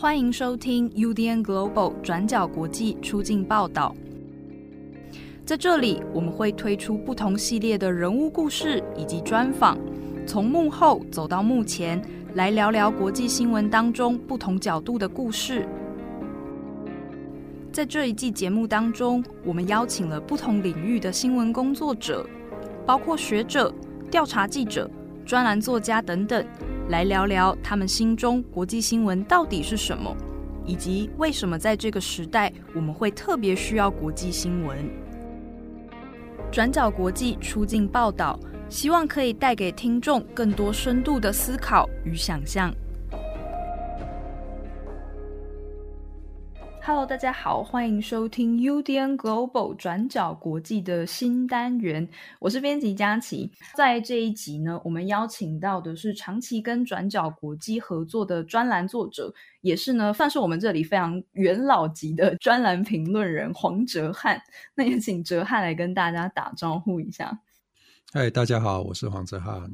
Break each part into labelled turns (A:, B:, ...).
A: 欢迎收听 UDN Global 转角国际出境报道。在这里，我们会推出不同系列的人物故事以及专访，从幕后走到幕前，来聊聊国际新闻当中不同角度的故事。在这一季节目当中，我们邀请了不同领域的新闻工作者，包括学者、调查记者、专栏作家等等，来聊聊他们心中国际新闻到底是什么，以及为什么在这个时代我们会特别需要国际新闻。转角国际出境报道，希望可以带给听众更多深度的思考与想象。Hello，大家好，欢迎收听 UDN Global 转角国际的新单元，我是编辑佳琪。在这一集呢，我们邀请到的是长期跟转角国际合作的专栏作者，也是呢，算是我们这里非常元老级的专栏评论人黄哲翰。那也请哲翰来跟大家打招呼一下。
B: 嗨，大家好，我是黄哲翰。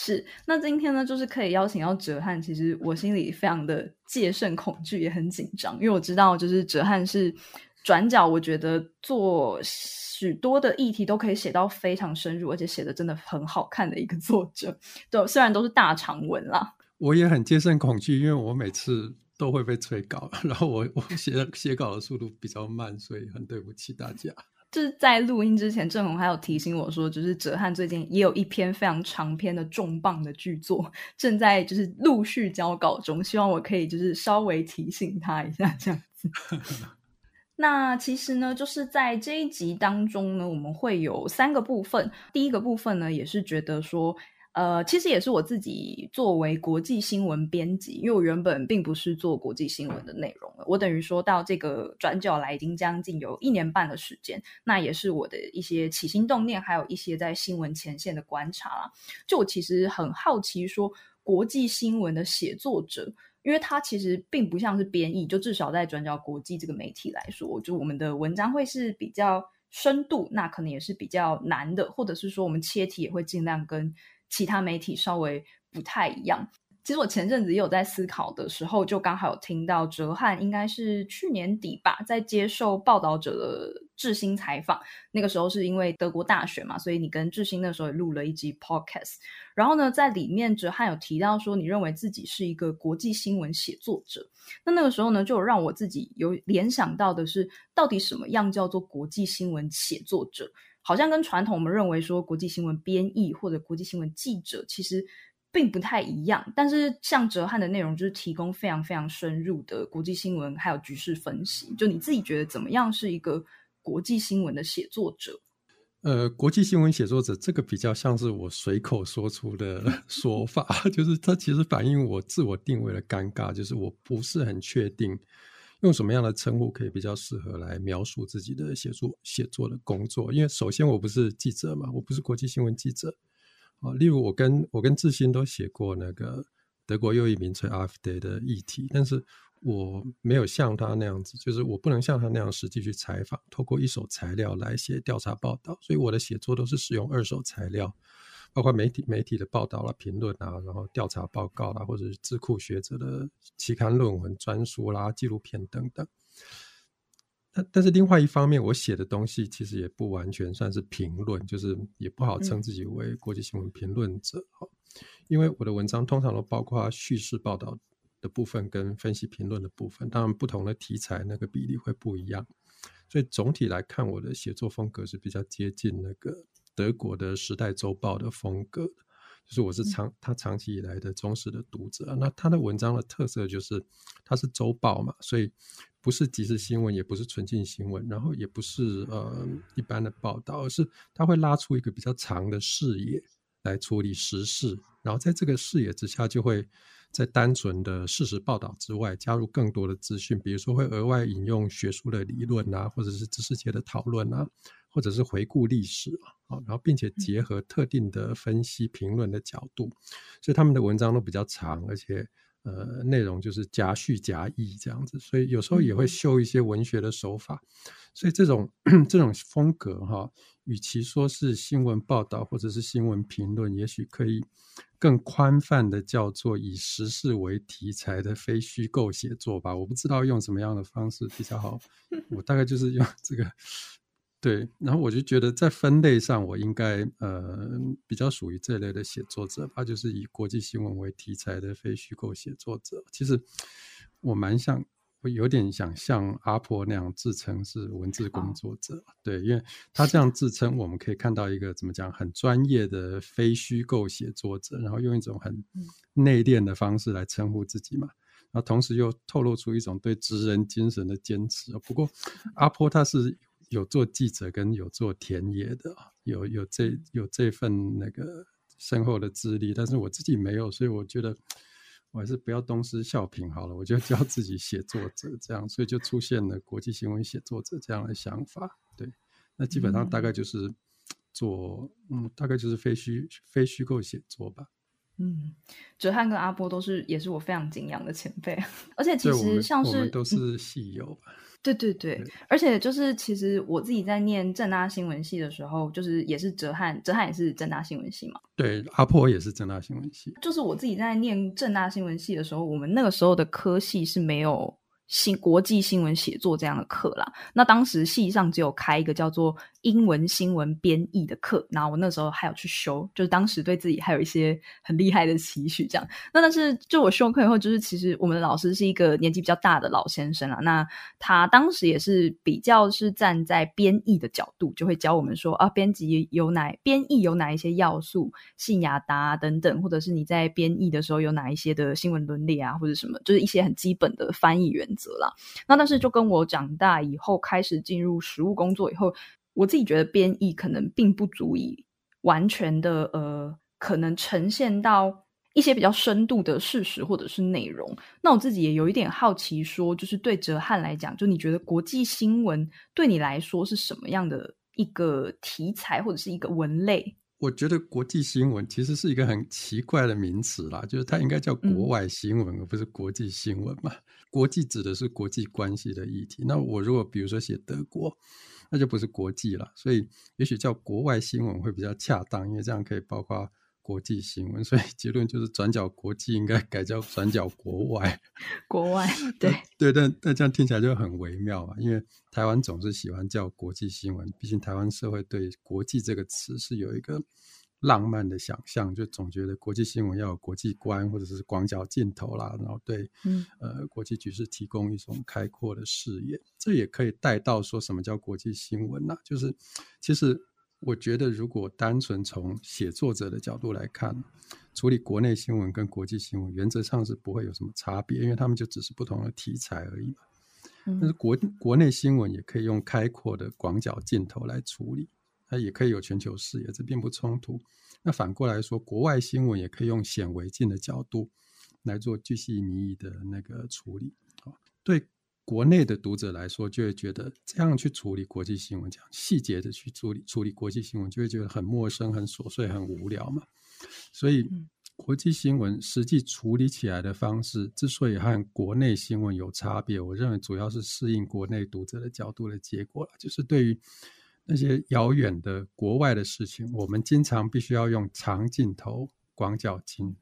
A: 是，那今天呢，就是可以邀请到哲翰。其实我心里非常的戒慎恐惧，也很紧张，因为我知道，就是哲翰是转角，我觉得做许多的议题都可以写到非常深入，而且写的真的很好看的一个作者。对，虽然都是大长文啦，
B: 我也很戒慎恐惧，因为我每次都会被催稿，然后我我写写稿的速度比较慢，所以很对不起大家。
A: 就是在录音之前，郑红还有提醒我说，就是哲翰最近也有一篇非常长篇的重磅的剧作，正在就是陆续交稿中，希望我可以就是稍微提醒他一下这样子。那其实呢，就是在这一集当中呢，我们会有三个部分，第一个部分呢，也是觉得说。呃，其实也是我自己作为国际新闻编辑，因为我原本并不是做国际新闻的内容了。我等于说到这个转角来，已经将近有一年半的时间，那也是我的一些起心动念，还有一些在新闻前线的观察啦。就我其实很好奇，说国际新闻的写作者，因为他其实并不像是编译，就至少在转角国际这个媒体来说，就我们的文章会是比较深度，那可能也是比较难的，或者是说我们切题也会尽量跟。其他媒体稍微不太一样。其实我前阵子也有在思考的时候，就刚好有听到哲翰应该是去年底吧，在接受报道者的智新采访。那个时候是因为德国大选嘛，所以你跟智新那时候也录了一集 podcast。然后呢，在里面哲翰有提到说，你认为自己是一个国际新闻写作者。那那个时候呢，就让我自己有联想到的是，到底什么样叫做国际新闻写作者？好像跟传统我们认为说国际新闻编译或者国际新闻记者其实并不太一样，但是像哲翰的内容就是提供非常非常深入的国际新闻还有局势分析。就你自己觉得怎么样是一个国际新闻的写作者？
B: 呃，国际新闻写作者这个比较像是我随口说出的 说法，就是它其实反映我自我定位的尴尬，就是我不是很确定。用什么样的称呼可以比较适合来描述自己的写作写作的工作？因为首先我不是记者嘛，我不是国际新闻记者啊。例如我跟我跟志新都写过那个德国右翼民粹 AfD 的议题，但是我没有像他那样子，就是我不能像他那样实际去采访，透过一手材料来写调查报道，所以我的写作都是使用二手材料。包括媒体媒体的报道啦、评论啊，然后调查报告啦，或者是智库学者的期刊论文、专书啦、纪录片等等。但但是另外一方面，我写的东西其实也不完全算是评论，就是也不好称自己为国际新闻评论者哈。因为我的文章通常都包括叙事报道的部分跟分析评论的部分，当然不同的题材那个比例会不一样。所以总体来看，我的写作风格是比较接近那个。德国的《时代周报》的风格，就是我是长他长期以来的忠实的读者。那他的文章的特色就是，它是周报嘛，所以不是即时新闻，也不是纯净新闻，然后也不是呃一般的报道，而是他会拉出一个比较长的视野来处理时事，然后在这个视野之下，就会在单纯的事实报道之外，加入更多的资讯，比如说会额外引用学术的理论啊，或者是知识界的讨论啊。或者是回顾历史啊，然后并且结合特定的分析评论的角度，所以他们的文章都比较长，而且呃内容就是夹叙夹议这样子，所以有时候也会秀一些文学的手法，所以这种 这种风格哈，与其说是新闻报道或者是新闻评论，也许可以更宽泛的叫做以时事为题材的非虚构写作吧。我不知道用什么样的方式比较好，我大概就是用这个。对，然后我就觉得在分类上，我应该呃比较属于这类的写作者吧，就是以国际新闻为题材的非虚构写作者。其实我蛮想，我有点想像阿婆那样自称是文字工作者。对，因为他这样自称，我们可以看到一个怎么讲很专业的非虚构写作者，然后用一种很内敛的方式来称呼自己嘛，然后同时又透露出一种对职人精神的坚持。不过阿婆他是。有做记者跟有做田野的，有有这有这份那个深厚的资历，但是我自己没有，所以我觉得我还是不要东施效颦好了，我就 叫自己写作者这样，所以就出现了国际新闻写作者这样的想法。对，那基本上大概就是做，嗯，大概就是非虚非虚构写作吧。
A: 嗯，哲翰跟阿波都是也是我非常敬仰的前辈，而且其实像是
B: 都是戏友吧。
A: 对对对，而且就是其实我自己在念正大新闻系的时候，就是也是哲翰，哲翰也是正大新闻系嘛。
B: 对，阿婆也是正大新闻系。
A: 就是我自己在念正大新闻系的时候，我们那个时候的科系是没有。新国际新闻写作这样的课啦，那当时系上只有开一个叫做英文新闻编译的课，然后我那时候还有去修，就是当时对自己还有一些很厉害的期许，这样。那但是就我修课以后，就是其实我们的老师是一个年纪比较大的老先生啊，那他当时也是比较是站在编译的角度，就会教我们说啊，编辑有哪编译有哪一些要素，信雅达等等，或者是你在编译的时候有哪一些的新闻伦理啊，或者什么，就是一些很基本的翻译员。则了，那但是就跟我长大以后开始进入实务工作以后，我自己觉得编译可能并不足以完全的呃，可能呈现到一些比较深度的事实或者是内容。那我自己也有一点好奇，说就是对哲翰来讲，就你觉得国际新闻对你来说是什么样的一个题材或者是一个文类？
B: 我觉得国际新闻其实是一个很奇怪的名词啦，就是它应该叫国外新闻，而不是国际新闻嘛。国际指的是国际关系的议题。那我如果比如说写德国，那就不是国际了，所以也许叫国外新闻会比较恰当，因为这样可以包括。国际新闻，所以 结论就是转角国际应该改叫转角国外。
A: 国外，对
B: 对，但但这样听起来就很微妙嘛，因为台湾总是喜欢叫国际新闻，毕竟台湾社会对国际这个词是有一个浪漫的想象，就总觉得国际新闻要有国际观或者是广角镜头啦，然后对呃国际局势提供一种开阔的视野。这也可以带到说什么叫国际新闻呐？就是其实。我觉得，如果单纯从写作者的角度来看，处理国内新闻跟国际新闻，原则上是不会有什么差别，因为他们就只是不同的题材而已嘛。但是国国内新闻也可以用开阔的广角镜头来处理，它也可以有全球视野，这并不冲突。那反过来说，国外新闻也可以用显微镜的角度来做巨细靡遗的那个处理。啊，对。国内的读者来说，就会觉得这样去处理国际新闻，这样细节的去处理处理国际新闻，就会觉得很陌生、很琐碎、很无聊嘛。所以，国际新闻实际处理起来的方式，之所以和国内新闻有差别，我认为主要是适应国内读者的角度的结果了。就是对于那些遥远的国外的事情，我们经常必须要用长镜头、广角镜，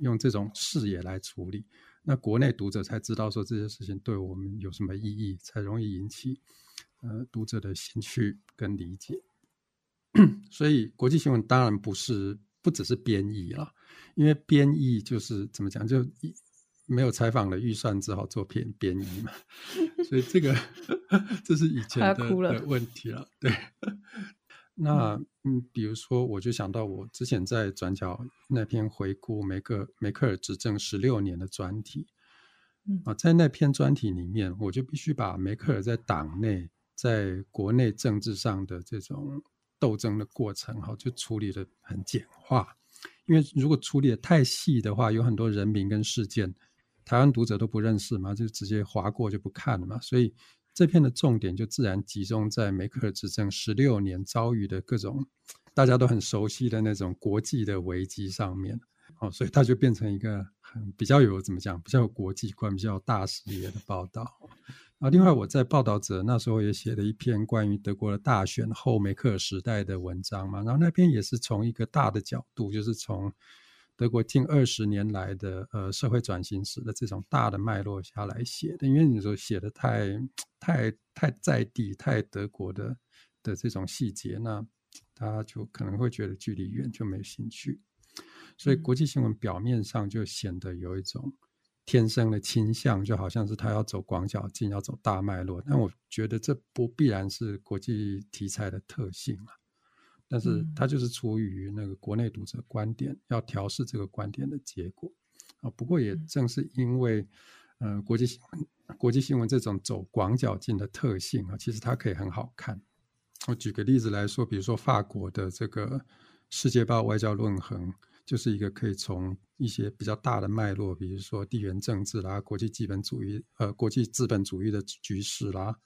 B: 用这种视野来处理。那国内读者才知道说这些事情对我们有什么意义，才容易引起呃读者的兴趣跟理解。所以国际新闻当然不是不只是编译了，因为编译就是怎么讲，就没有采访的预算，只好做编编译嘛。所以这个 这是以前的的问题了，对。那嗯，比如说，我就想到我之前在转角那篇回顾梅克梅克尔执政十六年的专题，啊，在那篇专题里面，我就必须把梅克尔在党内、在国内政治上的这种斗争的过程，哈，就处理的很简化。因为如果处理的太细的话，有很多人名跟事件，台湾读者都不认识嘛，就直接划过就不看了嘛，所以。这篇的重点就自然集中在梅克尔执政十六年遭遇的各种大家都很熟悉的那种国际的危机上面，哦，所以它就变成一个很比较有怎么讲，比较有国际观、比较大视野的报道。啊，另外我在报道者那时候也写了一篇关于德国的大选后梅克尔时代的文章嘛，然后那篇也是从一个大的角度，就是从德国近二十年来的呃社会转型史的这种大的脉络下来写的，因为你说写的太太太在地、太德国的的这种细节，那大家就可能会觉得距离远，就没兴趣。所以国际新闻表面上就显得有一种。天生的倾向就好像是他要走广角镜，要走大脉络，但我觉得这不必然是国际题材的特性啊。但是它就是出于那个国内读者观点，要调试这个观点的结果啊。不过也正是因为，呃，国际新闻、国际新闻这种走广角镜的特性啊，其实它可以很好看。我举个例子来说，比如说法国的这个《世界报》外交论衡。就是一个可以从一些比较大的脉络，比如说地缘政治啦、国际资本主义、呃国际资本主义的局势啦，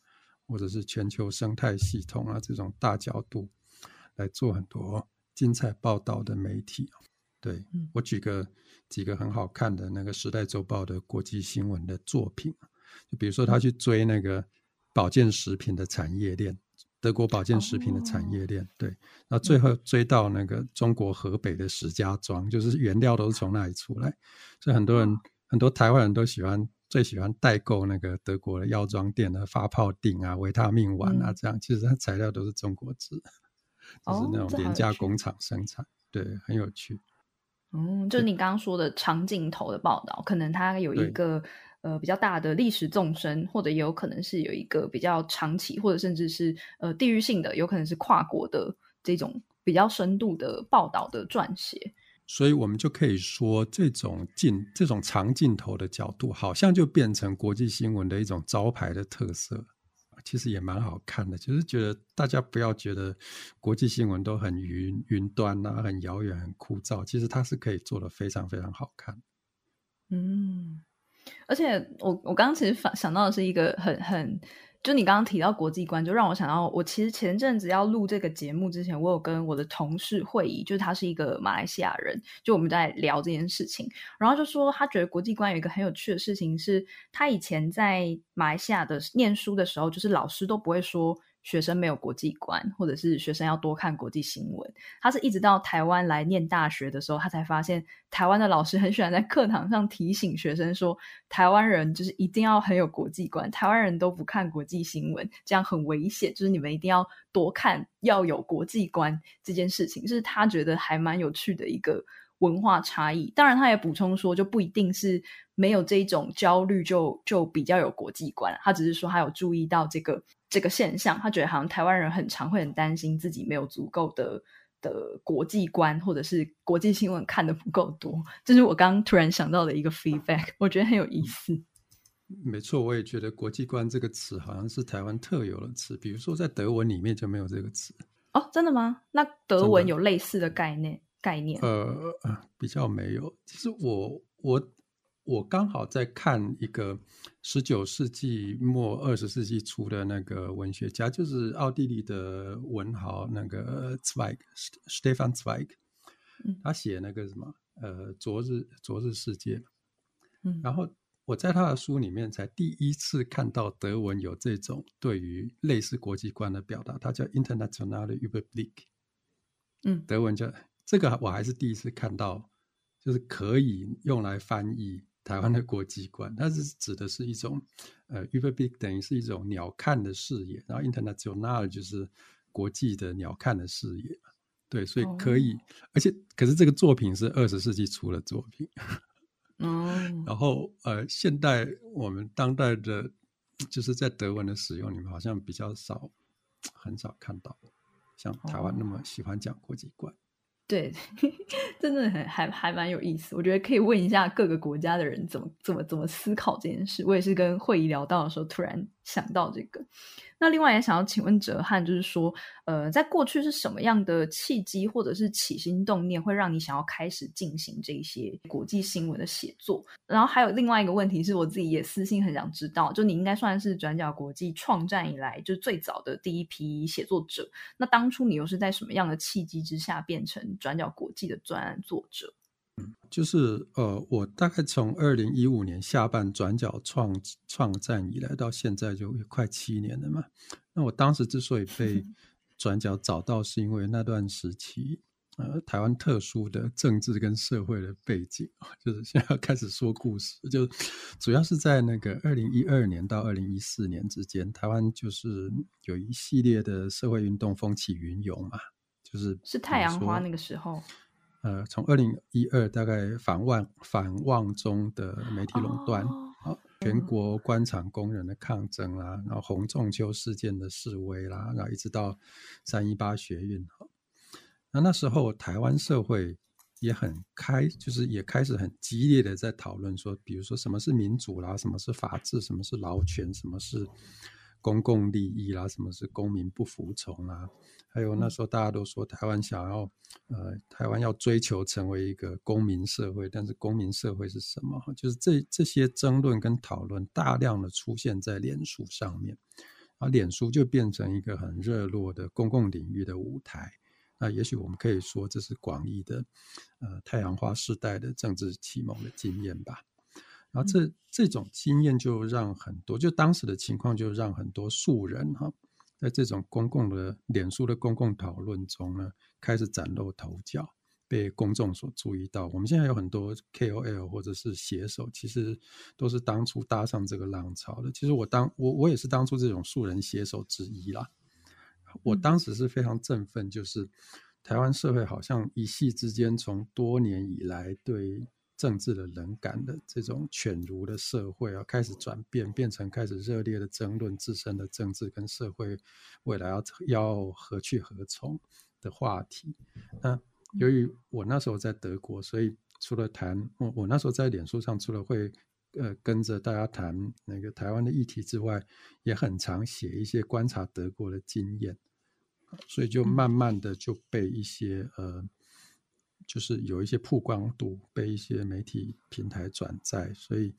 B: 或者是全球生态系统啊这种大角度来做很多精彩报道的媒体。对我举个几个很好看的那个《时代周报》的国际新闻的作品，就比如说他去追那个保健食品的产业链。德国保健食品的产业链，对，然后最后追到那个中国河北的石家庄，就是原料都是从那里出来，所以很多人很多台湾人都喜欢最喜欢代购那个德国的药妆店的发泡锭啊、维他命丸啊，这样其实它材料都是中国制，就是那种廉价工厂生产，对，很有趣。
A: 嗯，就是你刚刚说的长镜头的报道，可能它有一个。呃，比较大的历史纵深，或者也有可能是有一个比较长期，或者甚至是呃地域性的，有可能是跨国的这种比较深度的报道的撰写。
B: 所以，我们就可以说，这种镜、这种长镜头的角度，好像就变成国际新闻的一种招牌的特色。其实也蛮好看的，就是觉得大家不要觉得国际新闻都很云云端啊，很遥远、很枯燥。其实它是可以做的非常非常好看。
A: 嗯。而且我我刚刚其实想想到的是一个很很，就你刚刚提到国际观，就让我想到我其实前阵子要录这个节目之前，我有跟我的同事会议，就是他是一个马来西亚人，就我们在聊这件事情，然后就说他觉得国际观有一个很有趣的事情是，他以前在马来西亚的念书的时候，就是老师都不会说。学生没有国际观，或者是学生要多看国际新闻。他是一直到台湾来念大学的时候，他才发现台湾的老师很喜欢在课堂上提醒学生说，台湾人就是一定要很有国际观，台湾人都不看国际新闻，这样很危险。就是你们一定要多看，要有国际观这件事情，是他觉得还蛮有趣的一个文化差异。当然，他也补充说，就不一定是没有这种焦虑就就比较有国际观。他只是说他有注意到这个。这个现象，他觉得好像台湾人很常会很担心自己没有足够的的国际观，或者是国际新闻看的不够多。这是我刚刚突然想到的一个 feedback，我觉得很有意思。
B: 没错，我也觉得“国际观”这个词好像是台湾特有的词，比如说在德文里面就没有这个词。
A: 哦，真的吗？那德文有类似的概念概念？
B: 呃，比较没有。其实我我。我刚好在看一个十九世纪末二十世纪初的那个文学家，就是奥地利的文豪那个 Zweig，Stefan Zweig，他写那个什么呃《昨日昨日世界》，嗯，然后我在他的书里面才第一次看到德文有这种对于类似国际观的表达，它叫 Internationale Überblick，嗯，德文叫这个我还是第一次看到，就是可以用来翻译。台湾的国际观，它是指的是一种，呃，Überblick 等于是一种鸟瞰的视野，然后 International 就是国际的鸟瞰的视野，对，所以可以，而且可是这个作品是二十世纪初的作品，哦，然后呃，现代我们当代的，就是在德文的使用里面好像比较少，很少看到，像台湾那么喜欢讲国际观。
A: 对，真的很还还蛮有意思。我觉得可以问一下各个国家的人怎么怎么怎么思考这件事。我也是跟会议聊到的时候，突然想到这个。那另外也想要请问哲翰，就是说，呃，在过去是什么样的契机或者是起心动念，会让你想要开始进行这些国际新闻的写作？然后还有另外一个问题是我自己也私信很想知道，就你应该算是转角国际创战以来就最早的第一批写作者。那当初你又是在什么样的契机之下变成转角国际的专案作者？
B: 就是呃，我大概从二零一五年下半转角创创战以来，到现在就快七年了嘛。那我当时之所以被 转角找到，是因为那段时期，呃，台湾特殊的政治跟社会的背景就是现在要开始说故事，就主要是在那个二零一二年到二零一四年之间，台湾就是有一系列的社会运动风起云涌嘛，就是
A: 是太阳花那个时候。
B: 呃，从二零一二大概反望反望中的媒体垄断，好，全国官场工人的抗争啦，然后红中秋事件的示威啦，然后一直到三一八学运，哈，那那时候台湾社会也很开，就是也开始很激烈的在讨论说，比如说什么是民主啦，什么是法治，什么是劳权，什么是公共利益啦，什么是公民不服从啊。还有那时候大家都说台湾想要，呃，台湾要追求成为一个公民社会，但是公民社会是什么？就是这这些争论跟讨论大量的出现在脸书上面，而脸书就变成一个很热络的公共领域的舞台。那也许我们可以说这是广义的，呃，太阳花时代的政治启蒙的经验吧。然后这这种经验就让很多，就当时的情况就让很多素人哈。在这种公共的脸书的公共讨论中呢，开始崭露头角，被公众所注意到。我们现在有很多 KOL 或者是写手，其实都是当初搭上这个浪潮的。其实我当我我也是当初这种素人写手之一啦。我当时是非常振奋，就是台湾社会好像一夕之间，从多年以来对。政治的冷感的这种犬儒的社会啊，开始转变，变成开始热烈的争论自身的政治跟社会未来要要何去何从的话题。那由于我那时候在德国，所以除了谈我我那时候在脸书上，除了会呃跟着大家谈那个台湾的议题之外，也很常写一些观察德国的经验，所以就慢慢的就被一些呃。就是有一些曝光度被一些媒体平台转载，所以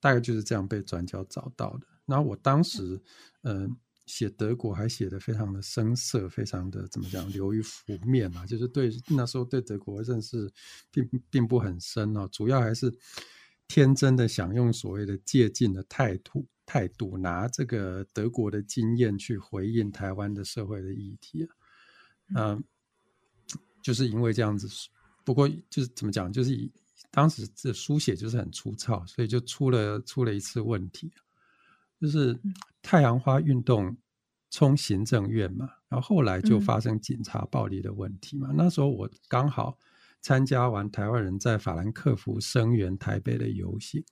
B: 大概就是这样被转角找到的。然后我当时，嗯，写德国还写的非常的生涩，非常的怎么讲流于浮面啊，就是对那时候对德国认识并并不很深哦，主要还是天真的想用所谓的借鉴的态度态度，拿这个德国的经验去回应台湾的社会的议题啊，嗯。就是因为这样子，不过就是怎么讲，就是以当时这书写就是很粗糙，所以就出了出了一次问题，就是太阳花运动冲行政院嘛，然后后来就发生警察暴力的问题嘛。那时候我刚好参加完台湾人在法兰克福声援台北的游行。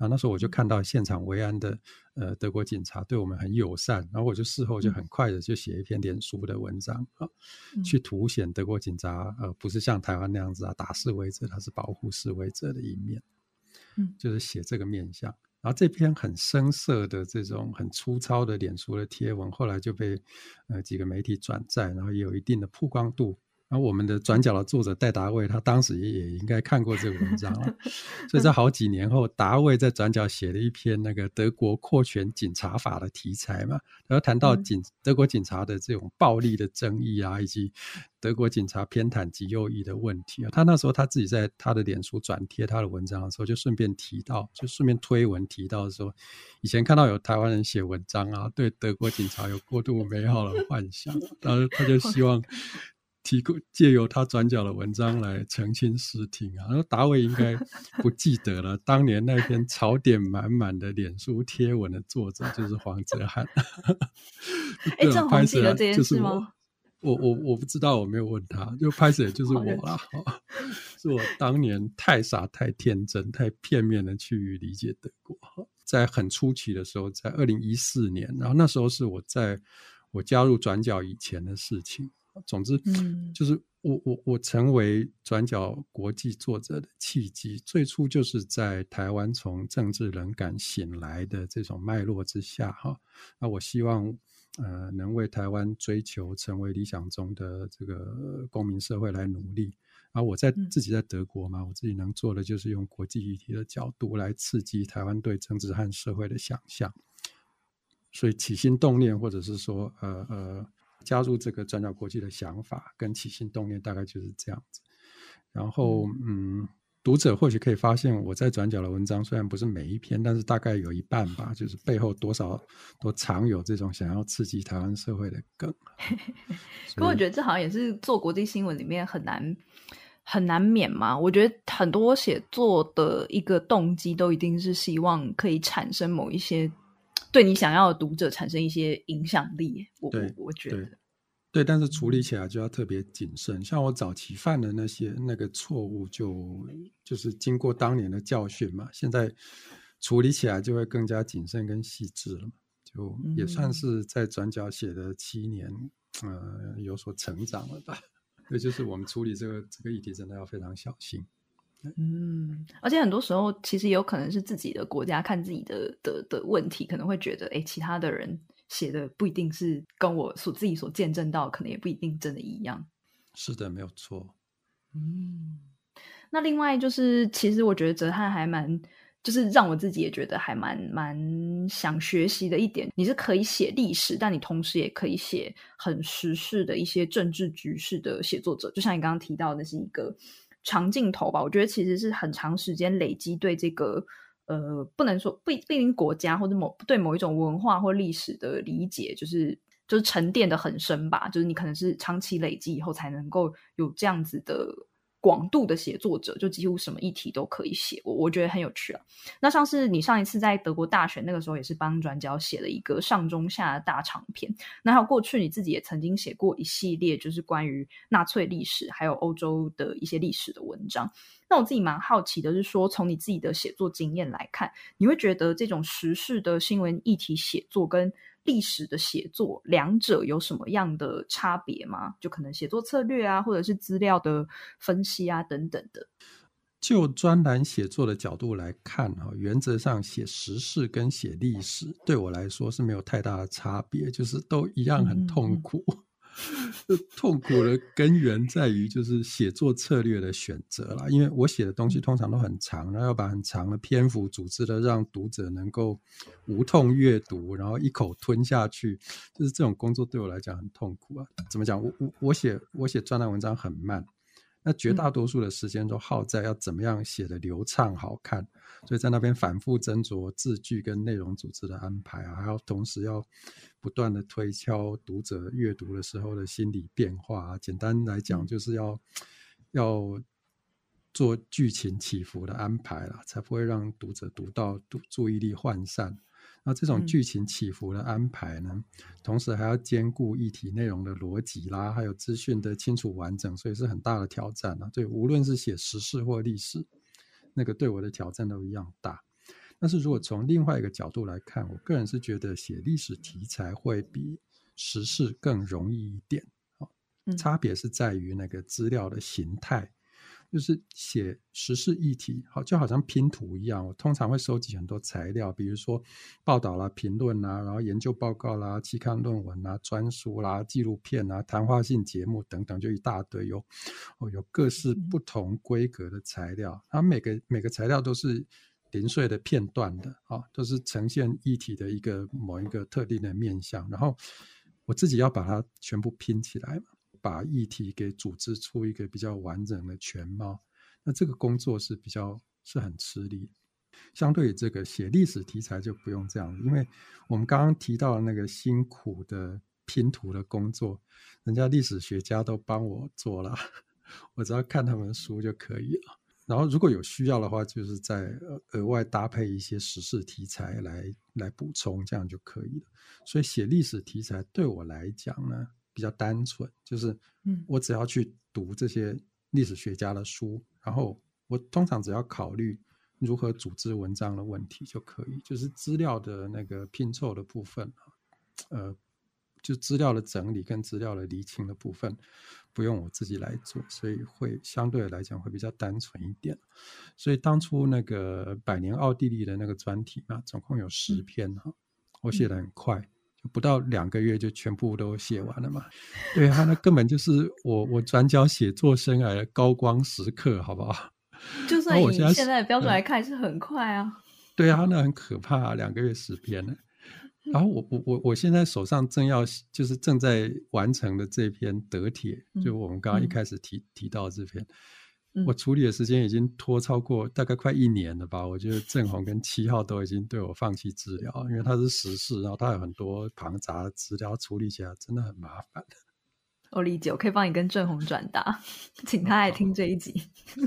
B: 然后那时候我就看到现场维安的呃德国警察对我们很友善，然后我就事后就很快的就写一篇脸书的文章啊，去凸显德国警察呃不是像台湾那样子啊打示威者，他是保护示威者的一面，嗯，就是写这个面相。然后这篇很生涩的这种很粗糙的脸书的贴文，后来就被呃几个媒体转载，然后也有一定的曝光度。然后我们的转角的作者戴达卫，他当时也应该看过这个文章了，所以在好几年后，达卫在转角写了一篇那个德国扩权警察法的题材嘛，然后谈到警德国警察的这种暴力的争议啊，以及德国警察偏袒极右翼的问题啊，他那时候他自己在他的脸书转贴他的文章的时候，就顺便提到，就顺便推文提到说，以前看到有台湾人写文章啊，对德国警察有过度美好的幻想，然后他就希望。提供借由他转角的文章来澄清视听啊，然后达伟应该不记得了，当年那篇槽点满满的脸书贴文的作者就是黄泽汉。
A: 哎，郑红记得这件事吗？
B: 我我我不知道，我没有问他，就拍摄就是我啦，是我当年太傻、太天真、太片面的去理解德国。在很初期的时候，在二零一四年，然后那时候是我在我加入转角以前的事情。总之，就是我我我成为转角国际作者的契机，最初就是在台湾从政治冷感醒来的这种脉络之下，哈。那我希望，呃，能为台湾追求成为理想中的这个公民社会来努力。而我在自己在德国嘛，我自己能做的就是用国际议题的角度来刺激台湾对政治和社会的想象。所以起心动念，或者是说，呃呃。加入这个转角国际的想法跟起心动念大概就是这样子。然后嗯。读者或许可以发现，我在转角的文章虽然不是每一篇，但是大概有一半吧，就是背后多少都藏有这种想要刺激台湾社会的梗。
A: 可我觉得这好像也是做国际新闻里面很难很难免嘛。我觉得很多写作的一个动机都一定是希望可以产生某一些对你想要的读者产生一些影响力。我我觉得。
B: 对，但是处理起来就要特别谨慎。像我早期犯的那些那个错误，就就是经过当年的教训嘛，现在处理起来就会更加谨慎跟细致了嘛。就也算是在转角写的七年，呃，有所成长了吧。这就是我们处理这个这个议题，真的要非常小心。
A: 嗯，而且很多时候其实有可能是自己的国家看自己的的的问题，可能会觉得，哎，其他的人。写的不一定是跟我所自己所见证到，可能也不一定真的一样。
B: 是的，没有错。
A: 嗯，那另外就是，其实我觉得哲翰还蛮，就是让我自己也觉得还蛮蛮想学习的一点。你是可以写历史，但你同时也可以写很时事的一些政治局势的写作者。就像你刚刚提到的，是一个长镜头吧？我觉得其实是很长时间累积对这个。呃，不能说不不一定国家或者某对某一种文化或历史的理解，就是就是沉淀的很深吧。就是你可能是长期累积以后，才能够有这样子的广度的写作者，就几乎什么议题都可以写。我我觉得很有趣啊。那像是你上一次在德国大选那个时候，也是帮转角写了一个上中下大长篇。那还有过去你自己也曾经写过一系列，就是关于纳粹历史还有欧洲的一些历史的文章。那我自己蛮好奇的是，说从你自己的写作经验来看，你会觉得这种时事的新闻议题写作跟历史的写作两者有什么样的差别吗？就可能写作策略啊，或者是资料的分析啊等等的。
B: 就专栏写作的角度来看，哈，原则上写时事跟写历史对我来说是没有太大的差别，就是都一样很痛苦。痛苦的根源在于，就是写作策略的选择啦。因为我写的东西通常都很长，然后要把很长的篇幅组织的让读者能够无痛阅读，然后一口吞下去，就是这种工作对我来讲很痛苦啊。怎么讲？我我我写我写专栏文章很慢。那绝大多数的时间都耗在要怎么样写的流畅好看，所以在那边反复斟酌字句跟内容组织的安排啊，还要同时要不断的推敲读者阅读的时候的心理变化啊。简单来讲，就是要要做剧情起伏的安排啦，才不会让读者读到读注意力涣散。那这种剧情起伏的安排呢，同时还要兼顾议题内容的逻辑啦，还有资讯的清楚完整，所以是很大的挑战啊。对，无论是写时事或历史，那个对我的挑战都一样大。但是如果从另外一个角度来看，我个人是觉得写历史题材会比时事更容易一点啊。差别是在于那个资料的形态。就是写时事议题，好就好像拼图一样。我通常会收集很多材料，比如说报道啦、评论啦，然后研究报告啦、期刊论文啦、专书啦、纪录片啦、谈话性节目等等，就一大堆有哦，有各式不同规格的材料。它每个每个材料都是零碎的片段的，啊，都是呈现议题的一个某一个特定的面向。然后我自己要把它全部拼起来嘛。把议题给组织出一个比较完整的全貌，那这个工作是比较是很吃力。相对于这个写历史题材就不用这样，因为我们刚刚提到那个辛苦的拼图的工作，人家历史学家都帮我做了，我只要看他们书就可以了。然后如果有需要的话，就是在额外搭配一些时事题材来来补充，这样就可以了。所以写历史题材对我来讲呢？比较单纯，就是，嗯，我只要去读这些历史学家的书，然后我通常只要考虑如何组织文章的问题就可以，就是资料的那个拼凑的部分啊，呃，就资料的整理跟资料的厘清的部分，不用我自己来做，所以会相对来讲会比较单纯一点。所以当初那个百年奥地利的那个专题嘛，总共有十篇哈，我写的很快。不到两个月就全部都写完了嘛？对啊，那根本就是我我转角写作生涯的高光时刻，好不好？
A: 就算以现在的标准来看，是很快啊。
B: 对啊，那很可怕，两个月十篇呢。然后我我我我现在手上正要就是正在完成的这篇德帖，就我们刚刚一开始提提到这篇，我处理的时间已经拖超过大概快一年了吧？我觉得正红跟七号都已经对我放弃治疗，因为他是实事，然后他有很多庞杂的资料，处理起来真的很麻烦。
A: 我理解，我可以帮你跟正红转达，请他来听这一集。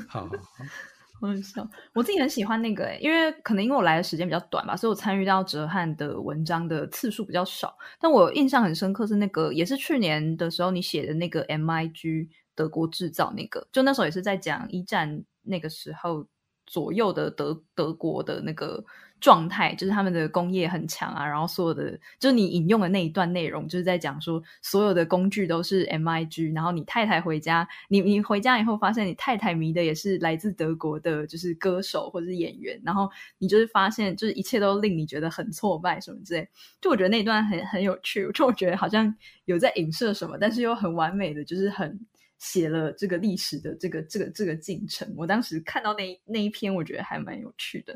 B: 好好好，
A: 好笑。我自己很喜欢那个，因为可能因为我来的时间比较短吧，所以我参与到哲翰的文章的次数比较少。但我印象很深刻是那个，也是去年的时候你写的那个 MIG。德国制造那个，就那时候也是在讲一战那个时候左右的德德国的那个状态，就是他们的工业很强啊，然后所有的就是你引用的那一段内容，就是在讲说所有的工具都是 MIG，然后你太太回家，你你回家以后发现你太太迷的也是来自德国的，就是歌手或者是演员，然后你就是发现就是一切都令你觉得很挫败什么之类，就我觉得那段很很有趣，就我觉得好像有在影射什么，但是又很完美的，就是很。写了这个历史的这个这个这个进程，我当时看到那那一篇，我觉得还蛮有趣的。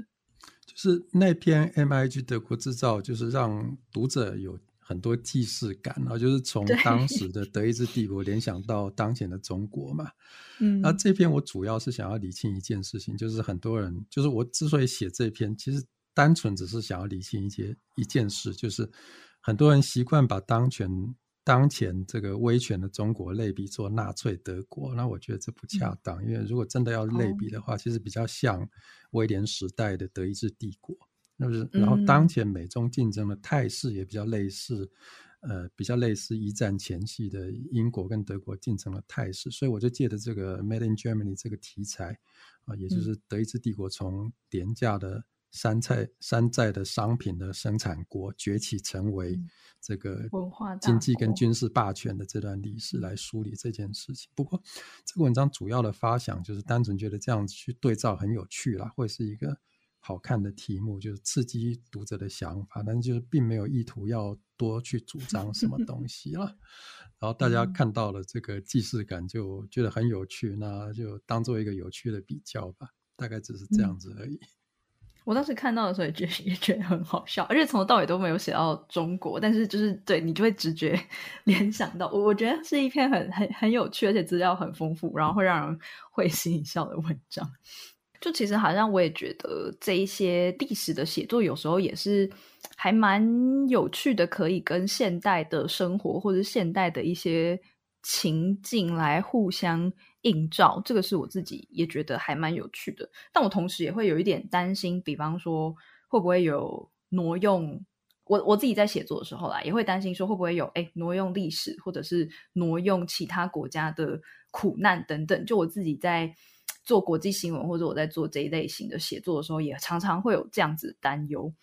B: 就是那篇 MIG 德国制造，就是让读者有很多既视感，然后就是从当时的德意志帝国联想到当前的中国嘛。
A: 嗯，
B: 那这篇我主要是想要理清一件事情，就是很多人，就是我之所以写这篇，其实单纯只是想要理清一些一件事，就是很多人习惯把当权。当前这个威权的中国类比做纳粹德国，那我觉得这不恰当，因为如果真的要类比的话，其实比较像威廉时代的德意志帝国，那是然后当前美中竞争的态势也比较类似，呃，比较类似一战前夕的英国跟德国竞争的态势，所以我就借着这个 Made in Germany 这个题材啊，也就是德意志帝国从廉价的。山寨山寨的商品的生产国崛起成为这个
A: 文化
B: 经济跟军事霸权的这段历史来梳理这件事情。不过，这个文章主要的发想就是单纯觉得这样子去对照很有趣啦，会是一个好看的题目，就是刺激读者的想法，但就是并没有意图要多去主张什么 东西了。然后大家看到了这个既视感，就觉得很有趣，那就当做一个有趣的比较吧，大概只是这样子而已。
A: 我当时看到的时候也觉得也觉得很好笑，而且从头到尾都没有写到中国，但是就是对你就会直觉 联想到，我我觉得是一篇很很很有趣，而且资料很丰富，然后会让人会心一笑的文章。就其实好像我也觉得这一些历史的写作有时候也是还蛮有趣的，可以跟现代的生活或者现代的一些情境来互相。映照这个是我自己也觉得还蛮有趣的，但我同时也会有一点担心，比方说会不会有挪用我我自己在写作的时候啦，也会担心说会不会有哎挪用历史或者是挪用其他国家的苦难等等。就我自己在做国际新闻或者我在做这一类型的写作的时候，也常常会有这样子担忧。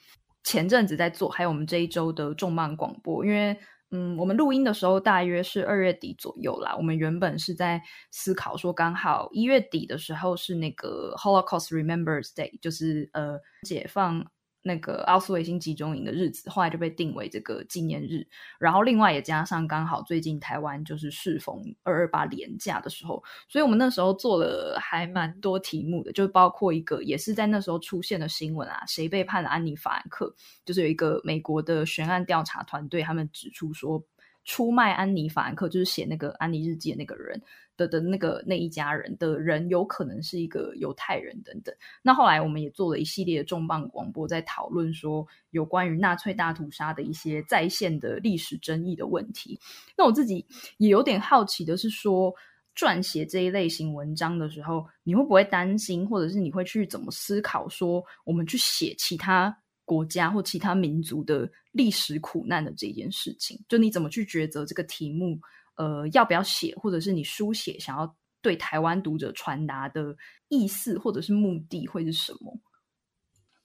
A: 前阵子在做，还有我们这一周的重磅广播，因为。嗯，我们录音的时候大约是二月底左右啦。我们原本是在思考说，刚好一月底的时候是那个 Holocaust Remembers Day，就是呃解放。那个奥斯维辛集中营的日子，后来就被定为这个纪念日。然后另外也加上刚好最近台湾就是适逢二二八连假的时候，所以我们那时候做了还蛮多题目的，就包括一个也是在那时候出现的新闻啊，谁背叛了安妮法兰克？就是有一个美国的悬案调查团队，他们指出说。出卖安妮法兰克，就是写那个安妮日记的那个人的的那个那一家人的人，有可能是一个犹太人等等。那后来我们也做了一系列的重磅广播，在讨论说有关于纳粹大屠杀的一些在线的历史争议的问题。那我自己也有点好奇的是，说撰写这一类型文章的时候，你会不会担心，或者是你会去怎么思考，说我们去写其他？国家或其他民族的历史苦难的这件事情，就你怎么去抉择这个题目？呃，要不要写，或者是你书写想要对台湾读者传达的意思或者是目的会是什么？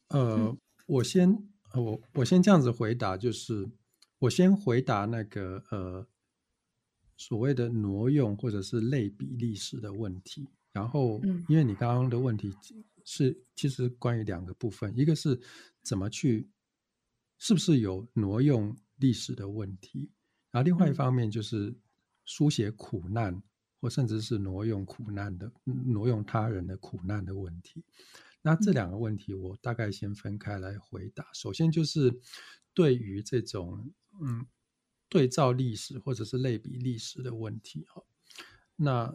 B: 呃，我先，我我先这样子回答，就是我先回答那个呃所谓的挪用或者是类比历史的问题。然后，因为你刚刚的问题是其实关于两个部分，一个是。怎么去？是不是有挪用历史的问题？然后另外一方面就是书写苦难，或甚至是挪用苦难的、挪用他人的苦难的问题。那这两个问题，我大概先分开来回答。首先就是对于这种嗯对照历史或者是类比历史的问题哈，那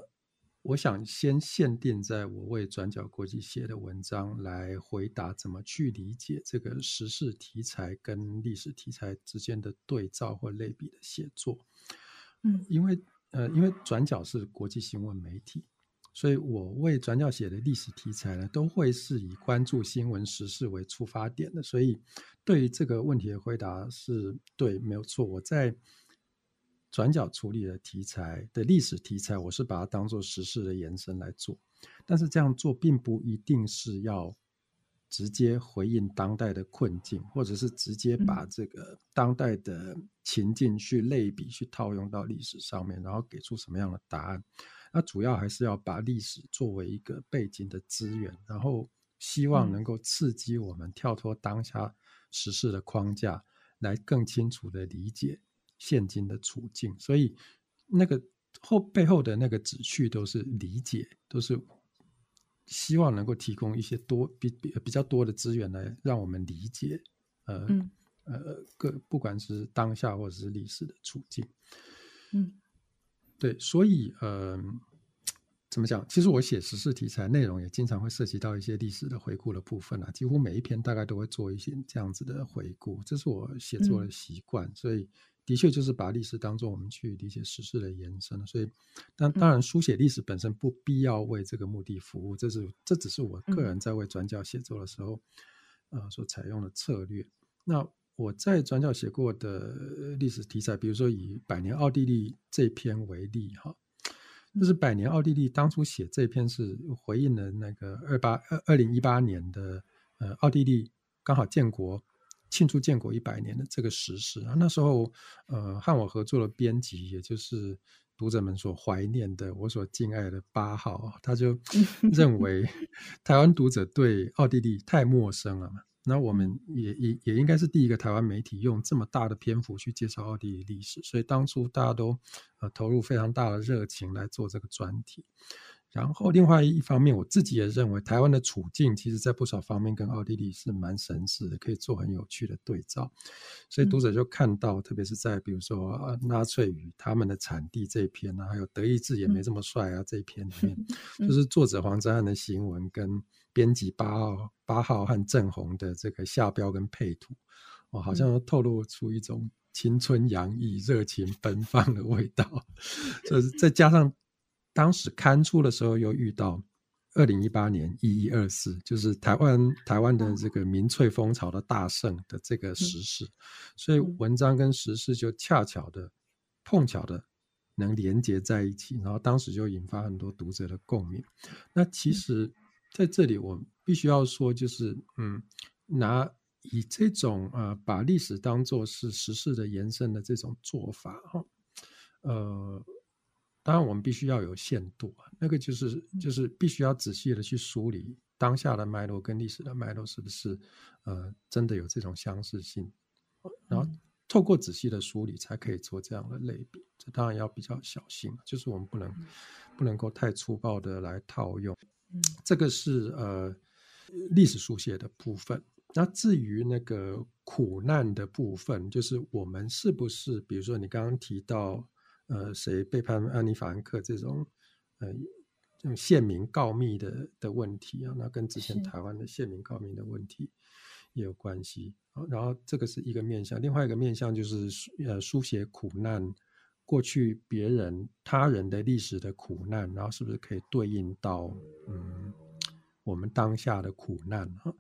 B: 我想先限定在我为转角国际写的文章来回答怎么去理解这个时事题材跟历史题材之间的对照或类比的写作。
A: 嗯，
B: 因为呃，因为转角是国际新闻媒体，所以我为转角写的历史题材呢，都会是以关注新闻时事为出发点的。所以对于这个问题的回答是对，没有错。我在。转角处理的题材的历史题材，我是把它当做时事的延伸来做，但是这样做并不一定是要直接回应当代的困境，或者是直接把这个当代的情境去类比、去套用到历史上面，然后给出什么样的答案。那主要还是要把历史作为一个背景的资源，然后希望能够刺激我们跳脱当下时事的框架，来更清楚的理解。现今的处境，所以那个后背后的那个旨趣都是理解，都是希望能够提供一些多比比比较多的资源来让我们理解，呃呃各不管是当下或者是历史的处境，
A: 嗯，
B: 对，所以呃怎么讲？其实我写时事题材内容也经常会涉及到一些历史的回顾的部分啊，几乎每一篇大概都会做一些这样子的回顾，这是我写作的习惯，所以。的确就是把历史当做我们去理解史事的延伸所以，当当然书写历史本身不必要为这个目的服务，这是这只是我个人在为转角写作的时候，呃所采用的策略。那我在转角写过的历史题材，比如说以百年奥地利这篇为例，哈，就是百年奥地利当初写这篇是回应了那个二八二二零一八年的呃奥地利刚好建国。庆祝建国一百年的这个时事啊，那时候，呃，和我合作的编辑，也就是读者们所怀念的我所敬爱的八号，他就 认为台湾读者对奥地利太陌生了嘛。那我们也也也应该是第一个台湾媒体用这么大的篇幅去介绍奥地利历史，所以当初大家都呃投入非常大的热情来做这个专题。然后，另外一方面，我自己也认为，台湾的处境其实在不少方面跟奥地利是蛮神似的，可以做很有趣的对照。所以读者就看到，特别是在比如说纳粹与他们的产地这一篇啊，还有德意志也没这么帅啊这一篇里面，就是作者黄章汉的行文跟编辑八号八号和郑红的这个下标跟配图，哦，好像透露出一种青春洋溢、热情奔放的味道。就是再加上。当时刊出的时候，又遇到二零一八年一一二四，就是台湾台湾的这个民粹风潮的大盛的这个时事，所以文章跟时事就恰巧的碰巧的能连接在一起，然后当时就引发很多读者的共鸣。那其实在这里，我必须要说，就是嗯，拿以这种呃把历史当做是时事的延伸的这种做法，哈，呃。当然，我们必须要有限度啊，那个就是就是必须要仔细的去梳理当下的脉络跟历史的脉络是不是呃真的有这种相似性，然后透过仔细的梳理才可以做这样的类比。这当然要比较小心，就是我们不能不能够太粗暴的来套用。这个是呃历史书写的部分。那至于那个苦难的部分，就是我们是不是比如说你刚刚提到。呃，谁背叛安妮·法兰克这种，呃，这种县民告密的的问题啊，那跟之前台湾的县民告密的问题也有关系。然后这个是一个面向，另外一个面向就是呃，书写苦难，过去别人他人的历史的苦难，然后是不是可以对应到嗯我们当下的苦难啊？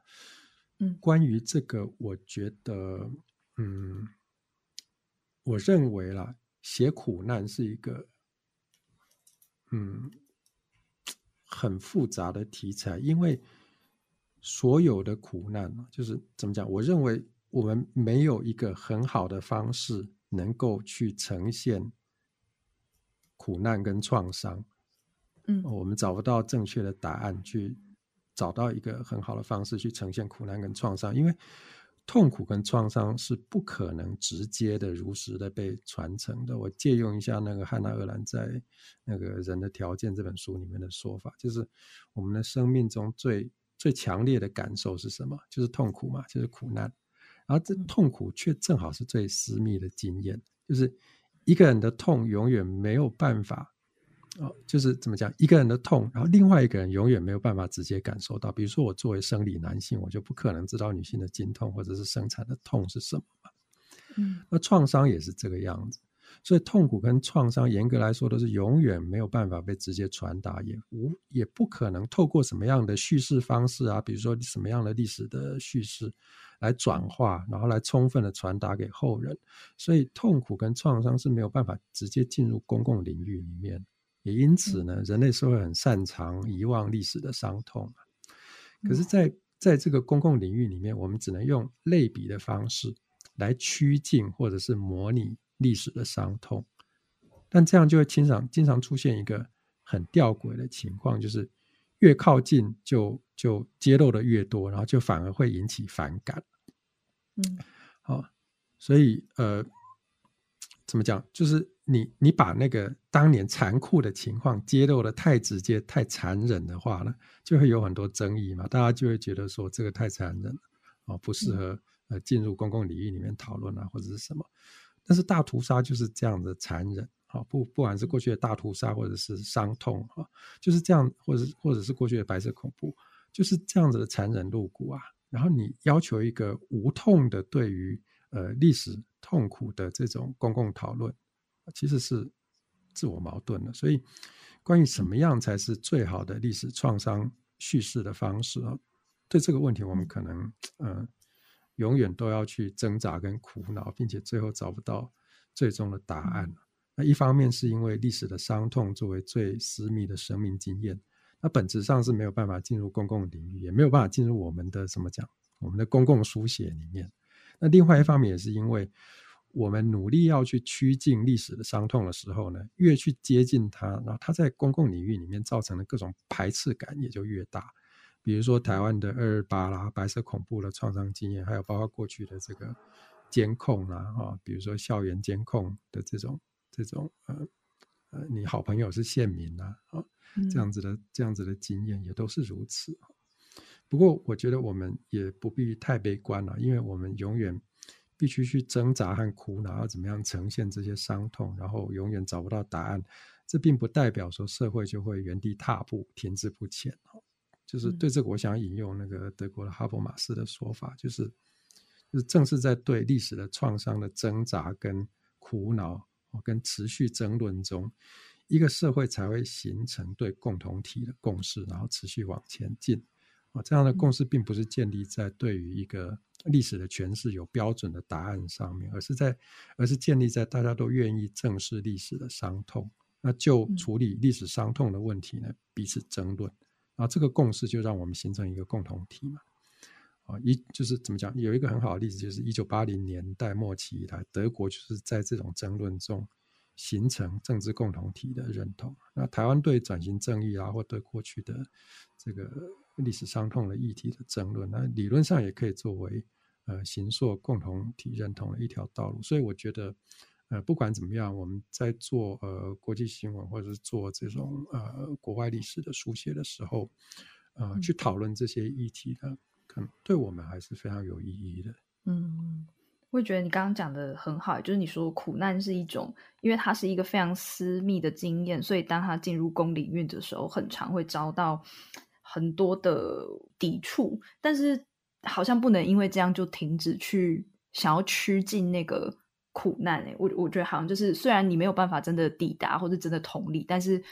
A: 嗯，
B: 关于这个，我觉得嗯，我认为啦。写苦难是一个，嗯，很复杂的题材，因为所有的苦难就是怎么讲？我认为我们没有一个很好的方式能够去呈现苦难跟创伤。
A: 嗯，
B: 我们找不到正确的答案，去找到一个很好的方式去呈现苦难跟创伤，因为。痛苦跟创伤是不可能直接的、如实的被传承的。我借用一下那个汉娜·厄兰在那个《人的条件》这本书里面的说法，就是我们的生命中最最强烈的感受是什么？就是痛苦嘛，就是苦难。然后这痛苦却正好是最私密的经验，就是一个人的痛永远没有办法哦，就是怎么讲，一个人的痛，然后另外一个人永远没有办法直接感受到。比如说，我作为生理男性，我就不可能知道女性的经痛或者是生产的痛是什么嘛。
A: 嗯，
B: 那创伤也是这个样子，所以痛苦跟创伤严格来说都是永远没有办法被直接传达，也无也不可能透过什么样的叙事方式啊，比如说什么样的历史的叙事来转化，然后来充分的传达给后人。所以痛苦跟创伤是没有办法直接进入公共领域里面。也因此呢，人类社会很擅长遗忘历史的伤痛可是，在在这个公共领域里面，我们只能用类比的方式来趋近或者是模拟历史的伤痛，但这样就会经常经常出现一个很吊诡的情况，就是越靠近就就揭露的越多，然后就反而会引起反感。
A: 嗯，
B: 好，所以呃。怎么讲？就是你你把那个当年残酷的情况揭露的太直接、太残忍的话呢，就会有很多争议嘛。大家就会觉得说这个太残忍了，哦，不适合呃进入公共领域里面讨论啊，或者是什么。但是大屠杀就是这样的残忍啊，不不管是过去的大屠杀，或者是伤痛啊，就是这样，或者或者是过去的白色恐怖，就是这样子的残忍露骨啊。然后你要求一个无痛的对于呃历史。痛苦的这种公共讨论，其实是自我矛盾的。所以，关于什么样才是最好的历史创伤叙事的方式啊？对这个问题，我们可能嗯，永远都要去挣扎跟苦恼，并且最后找不到最终的答案。那一方面是因为历史的伤痛作为最私密的生命经验，那本质上是没有办法进入公共领域，也没有办法进入我们的怎么讲，我们的公共书写里面。那另外一方面也是因为，我们努力要去趋近历史的伤痛的时候呢，越去接近它，然后它在公共领域里面造成的各种排斥感也就越大。比如说台湾的二二八啦、白色恐怖的创伤经验，还有包括过去的这个监控啦，啊，比如说校园监控的这种这种呃呃，你好朋友是县民啦，啊，这样子的这样子的经验也都是如此。不过，我觉得我们也不必太悲观了，因为我们永远必须去挣扎和苦恼，要怎么样呈现这些伤痛，然后永远找不到答案。这并不代表说社会就会原地踏步、停滞不前。就是对这个，我想引用那个德国的哈伯马斯的说法，就是，就是正是在对历史的创伤的挣扎跟苦恼，跟持续争论中，一个社会才会形成对共同体的共识，然后持续往前进。啊，这样的共识并不是建立在对于一个历史的诠释有标准的答案上面，而是在，而是建立在大家都愿意正视历史的伤痛，那就处理历史伤痛的问题呢，彼此争论，啊，这个共识就让我们形成一个共同体嘛。啊，一就是怎么讲，有一个很好的例子，就是一九八零年代末期以来，德国就是在这种争论中形成政治共同体的认同。那台湾对转型正义啊，或对过去的这个。历史伤痛的议题的争论，那理论上也可以作为呃形塑共同体认同的一条道路。所以我觉得，呃，不管怎么样，我们在做呃国际新闻或者是做这种呃国外历史的书写的时候，呃，去讨论这些议题呢，可能对我们还是非常有意义的。
A: 嗯，我也觉得你刚刚讲的很好，就是你说苦难是一种，因为它是一个非常私密的经验，所以当它进入公领域的时候，很常会遭到。很多的抵触，但是好像不能因为这样就停止去想要趋近那个苦难。哎，我我觉得好像就是，虽然你没有办法真的抵达或者真的同理，但是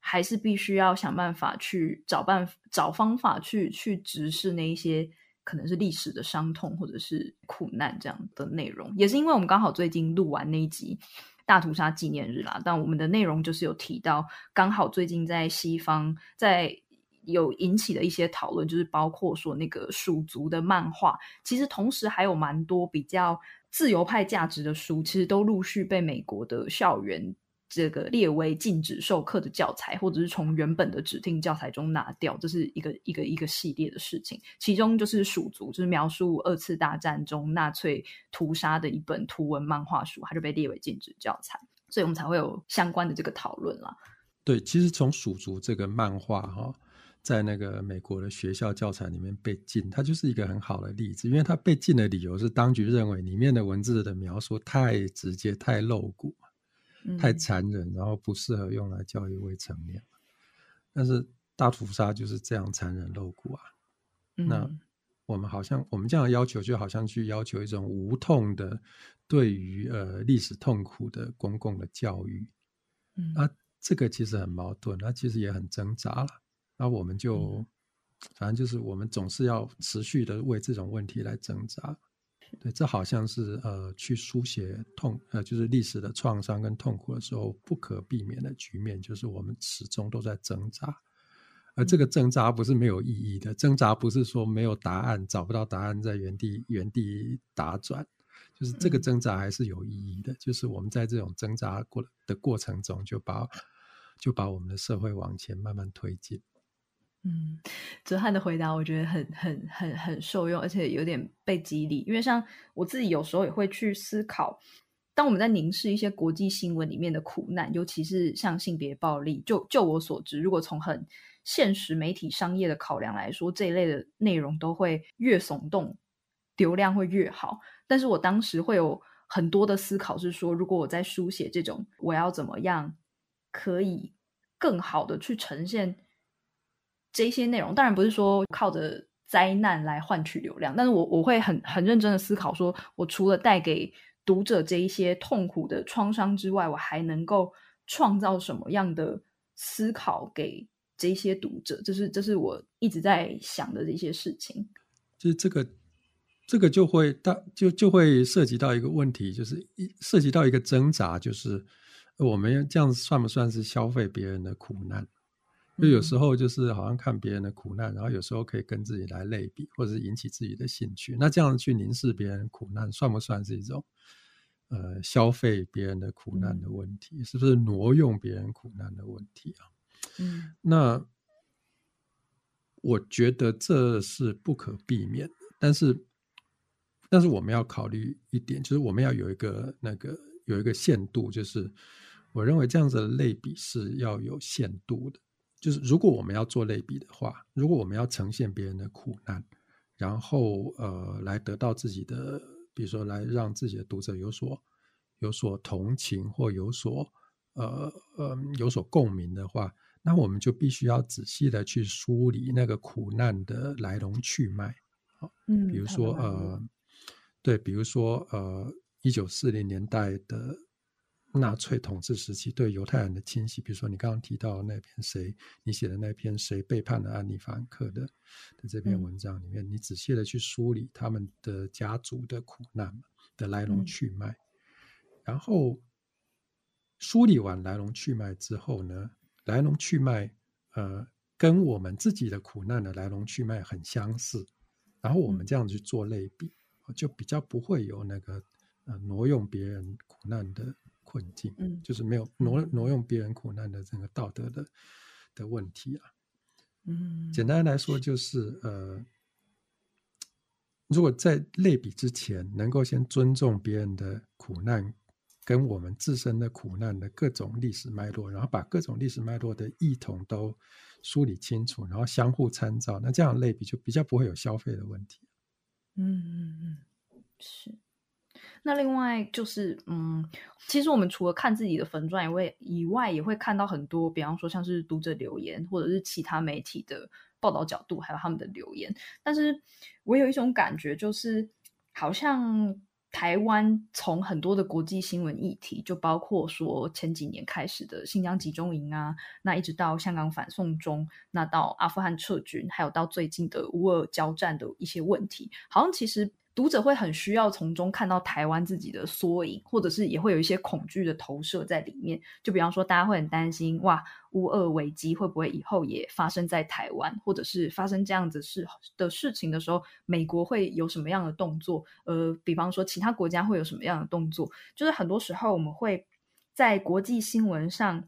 A: 还是必须要想办法去找办找方法去去直视那一些可能是历史的伤痛或者是苦难这样的内容。也是因为我们刚好最近录完那一集大屠杀纪念日啦，但我们的内容就是有提到，刚好最近在西方在。有引起的一些讨论，就是包括说那个蜀族的漫画，其实同时还有蛮多比较自由派价值的书，其实都陆续被美国的校园这个列为禁止授课的教材，或者是从原本的指定教材中拿掉，这是一个一个一个系列的事情。其中就是蜀族，就是描述二次大战中纳粹屠杀的一本图文漫画书，它就被列为禁止教材，所以我们才会有相关的这个讨论啦。
B: 对，其实从蜀族这个漫画哈。在那个美国的学校教材里面被禁，它就是一个很好的例子，因为它被禁的理由是当局认为里面的文字的描述太直接、太露骨太残忍，然后不适合用来教育未成年。但是大屠杀就是这样残忍露骨啊。那我们好像我们这样的要求，就好像去要求一种无痛的对于呃历史痛苦的公共的教育。
A: 嗯，
B: 啊，这个其实很矛盾，那其实也很挣扎了。那我们就反正就是我们总是要持续的为这种问题来挣扎。对，这好像是呃去书写痛呃就是历史的创伤跟痛苦的时候不可避免的局面，就是我们始终都在挣扎。而这个挣扎不是没有意义的，挣扎不是说没有答案，找不到答案在原地原地打转，就是这个挣扎还是有意义的。就是我们在这种挣扎过的过程中，就把就把我们的社会往前慢慢推进。
A: 嗯，泽汉的回答我觉得很很很很受用，而且有点被激励。因为像我自己有时候也会去思考，当我们在凝视一些国际新闻里面的苦难，尤其是像性别暴力，就就我所知，如果从很现实媒体商业的考量来说，这一类的内容都会越耸动，流量会越好。但是我当时会有很多的思考，是说，如果我在书写这种，我要怎么样可以更好的去呈现这些内容？当然不是说靠着灾难来换取流量，但是我我会很很认真的思考，说我除了带给读者这一些痛苦的创伤之外，我还能够创造什么样的思考给？这些读者，这是这是我一直在想的这些事情。
B: 就是这个，这个就会大就就会涉及到一个问题，就是一涉及到一个挣扎，就是我们这样算不算是消费别人的苦难？就有时候就是好像看别人的苦难，然后有时候可以跟自己来类比，或者是引起自己的兴趣。那这样去凝视别人苦难，算不算是一种呃消费别人的苦难的问题？是不是挪用别人苦难的问题啊？
A: 嗯，
B: 那我觉得这是不可避免的，但是，但是我们要考虑一点，就是我们要有一个那个有一个限度，就是我认为这样子的类比是要有限度的，就是如果我们要做类比的话，如果我们要呈现别人的苦难，然后呃来得到自己的，比如说来让自己的读者有所有所同情或有所呃呃有所共鸣的话。那我们就必须要仔细的去梳理那个苦难的来龙去脉，好，
A: 嗯，
B: 比如说呃，对，比如说呃，一九四零年代的纳粹统治时期对犹太人的侵袭，比如说你刚刚提到那篇谁，你写的那篇谁背叛了安妮·法兰克的的这篇文章里面，你仔细的去梳理他们的家族的苦难的来龙去脉，然后梳理完来龙去脉之后呢？来龙去脉，呃，跟我们自己的苦难的来龙去脉很相似，然后我们这样去做类比，就比较不会有那个呃挪用别人苦难的困境，
A: 嗯，
B: 就是没有挪挪用别人苦难的这个道德的的问题啊，
A: 嗯，
B: 简单来说就是呃，如果在类比之前能够先尊重别人的苦难。跟我们自身的苦难的各种历史脉络，然后把各种历史脉络的异同都梳理清楚，然后相互参照，那这样类比就比较不会有消费的问题。
A: 嗯嗯嗯，是。那另外就是，嗯，其实我们除了看自己的粉钻以外，以外也会看到很多，比方说像是读者留言，或者是其他媒体的报道角度，还有他们的留言。但是我有一种感觉，就是好像。台湾从很多的国际新闻议题，就包括说前几年开始的新疆集中营啊，那一直到香港反送中，那到阿富汗撤军，还有到最近的乌俄交战的一些问题，好像其实。读者会很需要从中看到台湾自己的缩影，或者是也会有一些恐惧的投射在里面。就比方说，大家会很担心，哇，乌俄危机会不会以后也发生在台湾，或者是发生这样子事的事情的时候，美国会有什么样的动作？呃，比方说，其他国家会有什么样的动作？就是很多时候我们会在国际新闻上，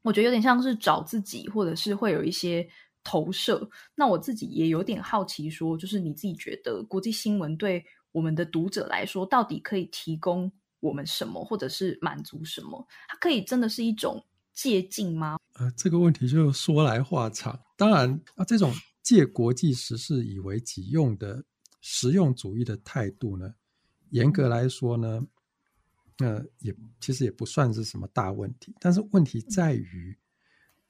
A: 我觉得有点像是找自己，或者是会有一些。投射，那我自己也有点好奇，说就是你自己觉得国际新闻对我们的读者来说，到底可以提供我们什么，或者是满足什么？它可以真的是一种借鉴吗？
B: 呃，这个问题就说来话长。当然啊，这种借国际时事以为己用的实用主义的态度呢，严格来说呢，那也其实也不算是什么大问题。但是问题在于，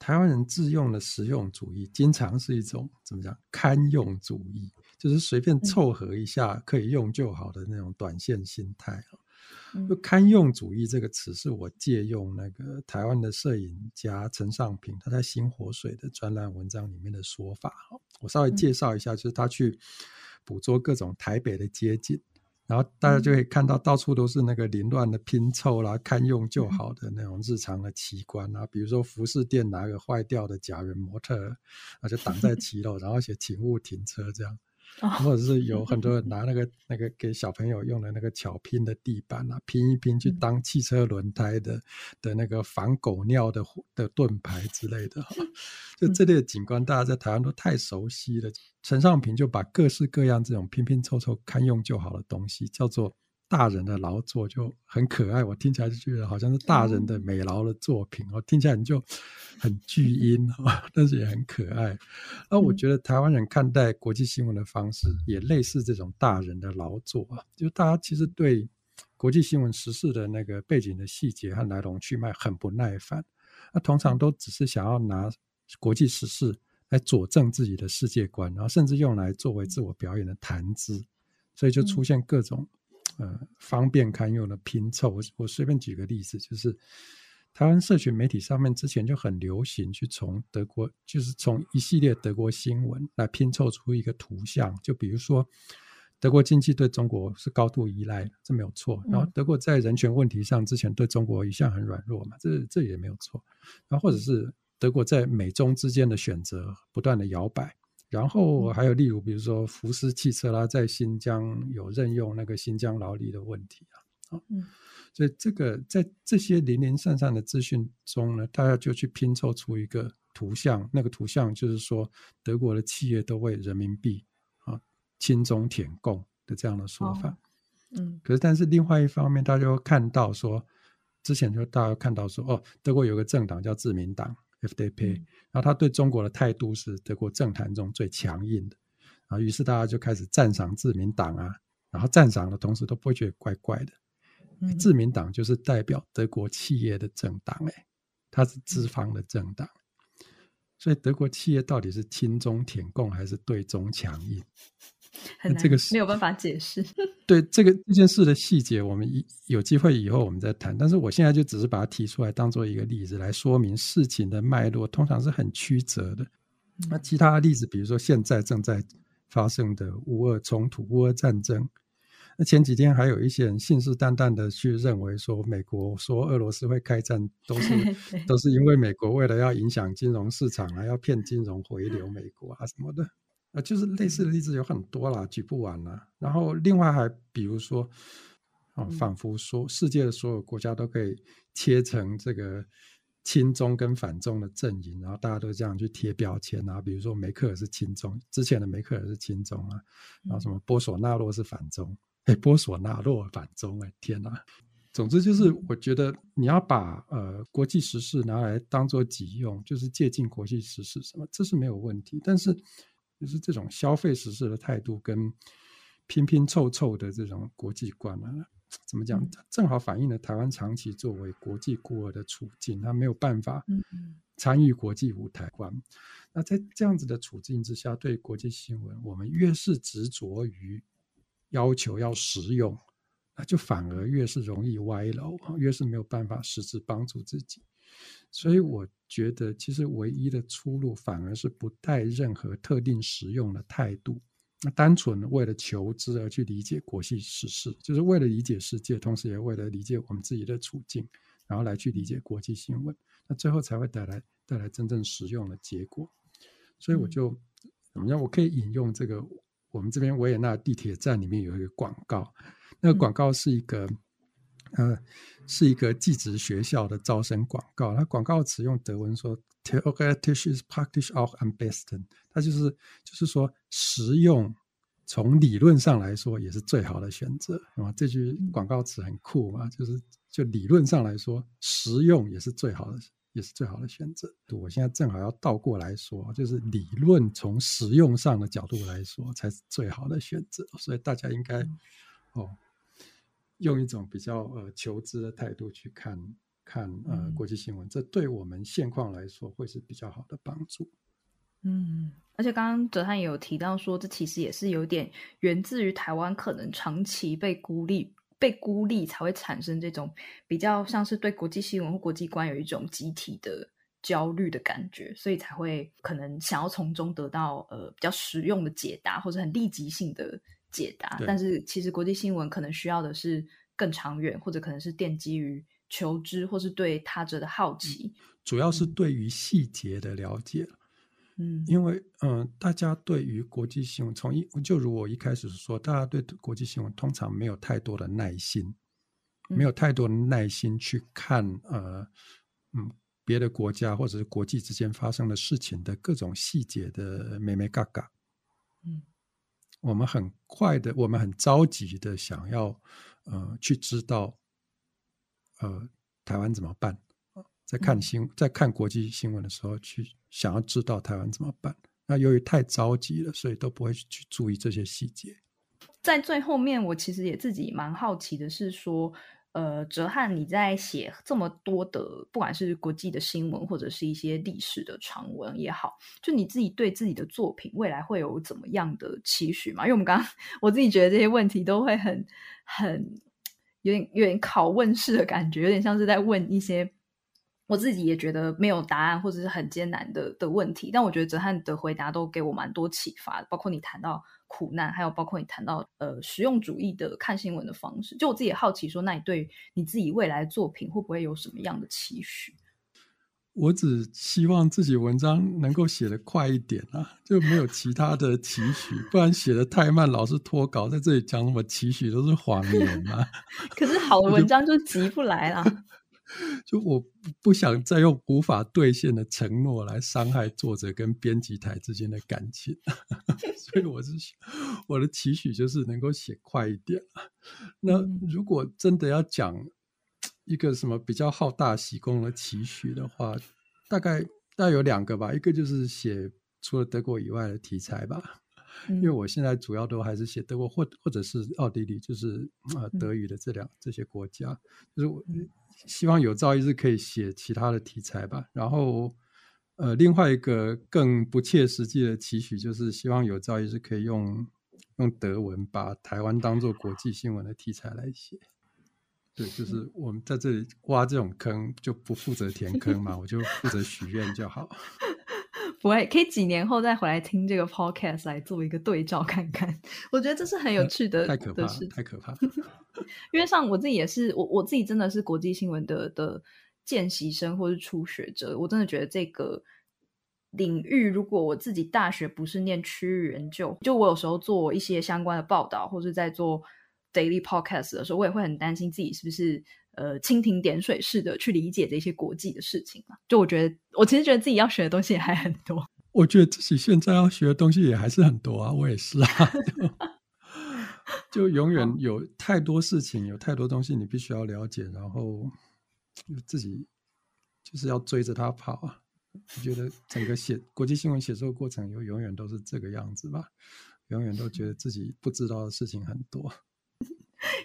B: 台湾人自用的实用主义，经常是一种怎么讲堪用主义，就是随便凑合一下可以用就好的那种短线心态啊。就堪用主义这个词，是我借用那个台湾的摄影家陈尚平他在《新火水》的专栏文章里面的说法哈。我稍微介绍一下，就是他去捕捉各种台北的街景，然后大家就会看到到处都是那个凌乱的拼凑啦，堪用就好的那种日常的奇观啊，比如说服饰店拿个坏掉的假人模特，啊就挡在骑楼，然后写请勿停车这样。或者是有很多人拿那个那个给小朋友用的那个巧拼的地板啊，拼一拼去当汽车轮胎的的那个防狗尿的的盾牌之类的哈，就这类的景观，大家在台湾都太熟悉了。陈尚平就把各式各样这种拼拼凑凑堪用就好的东西叫做。大人的劳作就很可爱，我听起来就觉得好像是大人的美劳的作品哦，听起来你就很巨婴啊，但是也很可爱。那我觉得台湾人看待国际新闻的方式也类似这种大人的劳作啊，就大家其实对国际新闻时事的那个背景的细节和来龙去脉很不耐烦，那通常都只是想要拿国际时事来佐证自己的世界观，然后甚至用来作为自我表演的谈资，所以就出现各种。呃，方便堪用的拼凑，我我随便举个例子，就是台湾社群媒体上面之前就很流行去从德国，就是从一系列德国新闻来拼凑出一个图像，就比如说德国经济对中国是高度依赖，这没有错。然后德国在人权问题上之前对中国一向很软弱嘛，这这也没有错。然后或者是德国在美中之间的选择不断的摇摆。然后还有例如，比如说福斯汽车啦，在新疆有任用那个新疆劳力的问题啊，啊，所以这个在这些零零散散的资讯中呢，大家就去拼凑出一个图像，那个图像就是说德国的企业都为人民币啊轻中舔共的这样的说法，嗯，可是但是另外一方面，大家又看到说，之前就大家看到说，哦，德国有个政党叫自民党。FDP，然后他对中国的态度是德国政坛中最强硬的，啊，于是大家就开始赞赏自民党啊，然后赞赏的同时都不会觉得怪怪的。自民党就是代表德国企业的政党，哎，它是资方的政党，所以德国企业到底是亲中舔共还是对中强硬？
A: 这个是没有办法解释。
B: 对这个这件事的细节，我们一有机会以后我们再谈。但是我现在就只是把它提出来，当做一个例子来说明事情的脉络，通常是很曲折的。那其他的例子，比如说现在正在发生的乌俄冲突、乌俄战争，那前几天还有一些人信誓旦旦的去认为说，美国说俄罗斯会开战，都是 都是因为美国为了要影响金融市场啊，要骗金融回流美国啊什么的。啊，就是类似的例子有很多啦，举不完啦。然后另外还比如说，啊，仿佛说世界的所有国家都可以切成这个亲中跟反中的阵营，然后大家都这样去贴标签啊。比如说梅克尔是亲中，之前的梅克尔是亲中啊，然后什么波索纳洛是反中，哎，波索纳洛反中，哎，天哪！总之就是，我觉得你要把呃国际时事拿来当做己用，就是借鉴国际时事什么，这是没有问题，但是。就是这种消费实事的态度跟拼拼凑凑的这种国际观啊，怎么讲？正好反映了台湾长期作为国际孤儿的处境，他没有办法参与国际舞台观。那在这样子的处境之下，对国际新闻，我们越是执着于要求要实用，那就反而越是容易歪楼，越是没有办法实质帮助自己。所以我觉得，其实唯一的出路反而是不带任何特定实用的态度，那单纯为了求知而去理解国际时事，就是为了理解世界，同时也为了理解我们自己的处境，然后来去理解国际新闻，那最后才会带来带来真正实用的结果。所以我就怎么样？我可以引用这个我们这边维也纳地铁站里面有一个广告，那个广告是一个。呃，是一个寄职学校的招生广告。它广告词用德文说：“Theoretisch ist praktisch auch am besten。”它就是就是说，实用从理论上来说也是最好的选择。啊，这句广告词很酷嘛，就是就理论上来说，实用也是最好的，也是最好的选择。我现在正好要倒过来说，就是理论从实用上的角度来说才是最好的选择。所以大家应该哦。用一种比较呃求知的态度去看看呃国际新闻，这对我们现况来说会是比较好的帮助。
A: 嗯，而且刚刚哲汉也有提到说，这其实也是有点源自于台湾可能长期被孤立、被孤立，才会产生这种比较像是对国际新闻或国际观有一种集体的焦虑的感觉，所以才会可能想要从中得到呃比较实用的解答或者很立即性的解答。但是其实国际新闻可能需要的是更长远，或者可能是奠基于求知或是对他者的好奇，
B: 主要是对于细节的了解。
A: 嗯，
B: 因为嗯，大家对于国际新闻，从一就如我一开始说，大家对国际新闻通常没有太多的耐心，没有太多的耐心去看呃嗯别的国家或者是国际之间发生的事情的各种细节的美美嘎嘎。
A: 嗯，
B: 我们很快的，我们很着急的想要呃去知道呃台湾怎么办。在看新在看国际新闻的时候，去想要知道台湾怎么办。那由于太着急了，所以都不会去注意这些细节。
A: 在最后面，我其实也自己蛮好奇的，是说，呃，哲翰你在写这么多的，不管是国际的新闻，或者是一些历史的长文也好，就你自己对自己的作品未来会有怎么样的期许吗？因为我们刚刚 我自己觉得这些问题都会很很有点有点拷问式的感觉，有点像是在问一些。我自己也觉得没有答案，或者是很艰难的的问题，但我觉得泽翰的回答都给我蛮多启发的，包括你谈到苦难，还有包括你谈到呃实用主义的看新闻的方式。就我自己也好奇，说那你对你自己未来作品会不会有什么样的期许？
B: 我只希望自己文章能够写得快一点啊，就没有其他的期许，不然写得太慢，老是脱稿，在这里讲什么期许都是谎言嘛。
A: 可是好的文章就急不来了。
B: 就我不不想再用无法兑现的承诺来伤害作者跟编辑台之间的感情，所以我是我的期许就是能够写快一点。那如果真的要讲一个什么比较好大喜功的期许的话，大概大概有两个吧，一个就是写除了德国以外的题材吧。因为我现在主要都还是写德国或或者是奥地利，就是啊德语的这两这些国家，就是我希望有朝一日可以写其他的题材吧。然后呃另外一个更不切实际的期许，就是希望有朝一日可以用用德文把台湾当做国际新闻的题材来写。对，就是我们在这里挖这种坑就不负责填坑嘛，我就负责许愿就好。
A: 不会，可以几年后再回来听这个 podcast 来做一个对照看看。我觉得这是很有趣的，
B: 太可怕，太可怕。
A: 因为像我自己也是，我我自己真的是国际新闻的的见习生或是初学者。我真的觉得这个领域，如果我自己大学不是念区域研究，就我有时候做一些相关的报道，或是在做 daily podcast 的时候，我也会很担心自己是不是。呃，蜻蜓点水式的去理解这些国际的事情嘛？就我觉得，我其实觉得自己要学的东西还很多。
B: 我觉得自己现在要学的东西也还是很多啊，我也是啊。就永远有太多事情，有太多东西你必须要了解，然后自己就是要追着他跑啊。我觉得整个写国际新闻写作过程，永永远都是这个样子吧，永远都觉得自己不知道的事情很多。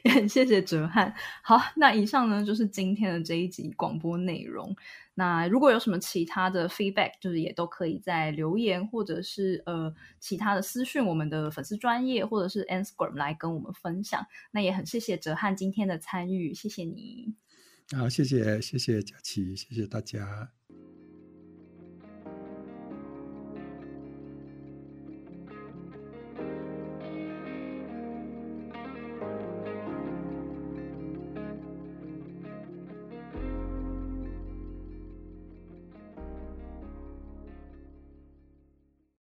A: 也很谢谢哲翰。好，那以上呢就是今天的这一集广播内容。那如果有什么其他的 feedback，就是也都可以在留言或者是呃其他的私讯我们的粉丝专业或者是 Instagram 来跟我们分享。那也很谢谢哲翰今天的参与，谢谢你。
B: 好，谢谢谢谢佳琪，谢谢大家。